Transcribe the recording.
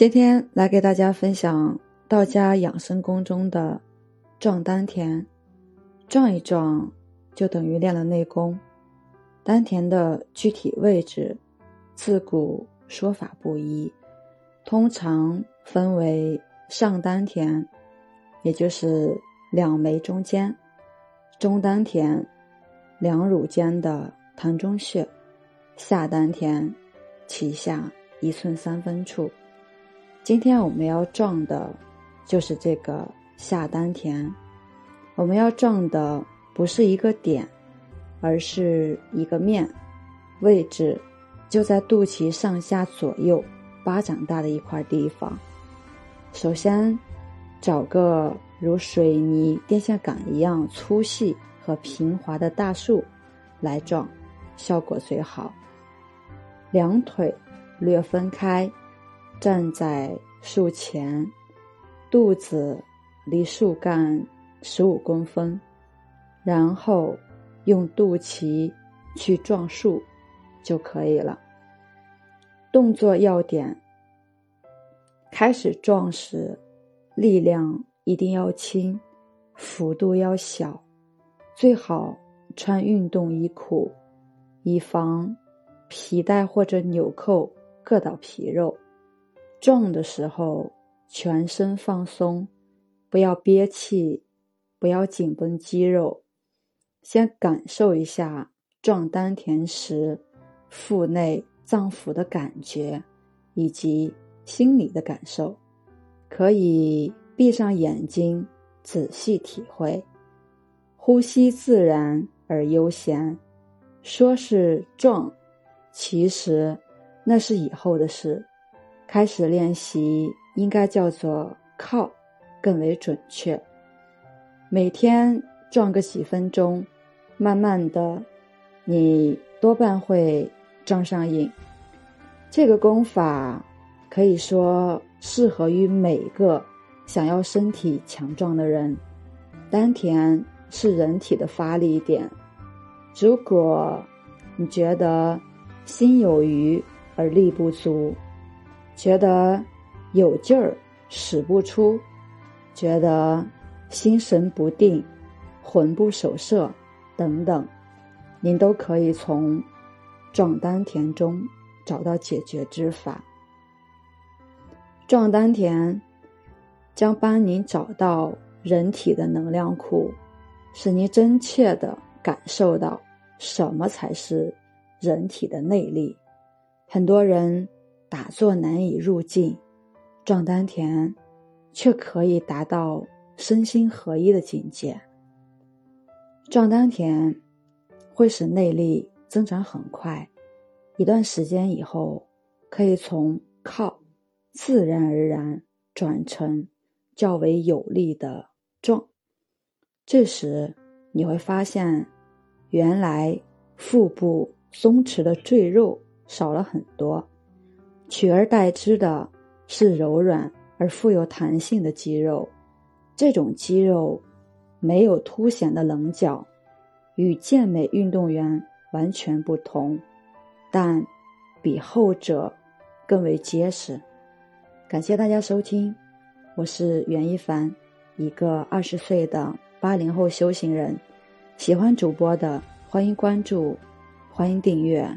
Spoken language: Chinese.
今天来给大家分享道家养生功中的壮丹田。壮一壮，就等于练了内功。丹田的具体位置，自古说法不一，通常分为上丹田，也就是两眉中间；中丹田，两乳间的膻中穴；下丹田，脐下一寸三分处。今天我们要撞的，就是这个下丹田。我们要撞的不是一个点，而是一个面，位置就在肚脐上下左右巴掌大的一块地方。首先，找个如水泥电线杆一样粗细和平滑的大树来撞，效果最好。两腿略分开。站在树前，肚子离树干十五公分，然后用肚脐去撞树就可以了。动作要点：开始撞时，力量一定要轻，幅度要小，最好穿运动衣裤，以防皮带或者纽扣硌到皮肉。撞的时候，全身放松，不要憋气，不要紧绷肌肉，先感受一下撞丹田时腹内脏腑的感觉以及心理的感受。可以闭上眼睛仔细体会，呼吸自然而悠闲。说是撞，其实那是以后的事。开始练习应该叫做靠，更为准确。每天撞个几分钟，慢慢的，你多半会撞上瘾。这个功法可以说适合于每个想要身体强壮的人。丹田是人体的发力点，如果你觉得心有余而力不足。觉得有劲儿使不出，觉得心神不定、魂不守舍等等，您都可以从壮丹田中找到解决之法。壮丹田将帮您找到人体的能量库，使您真切的感受到什么才是人体的内力。很多人。打坐难以入境，壮丹田却可以达到身心合一的境界。壮丹田会使内力增长很快，一段时间以后，可以从靠自然而然转成较为有力的壮。这时你会发现，原来腹部松弛的赘肉少了很多。取而代之的是柔软而富有弹性的肌肉，这种肌肉没有凸显的棱角，与健美运动员完全不同，但比后者更为结实。感谢大家收听，我是袁一凡，一个二十岁的八零后修行人。喜欢主播的，欢迎关注，欢迎订阅。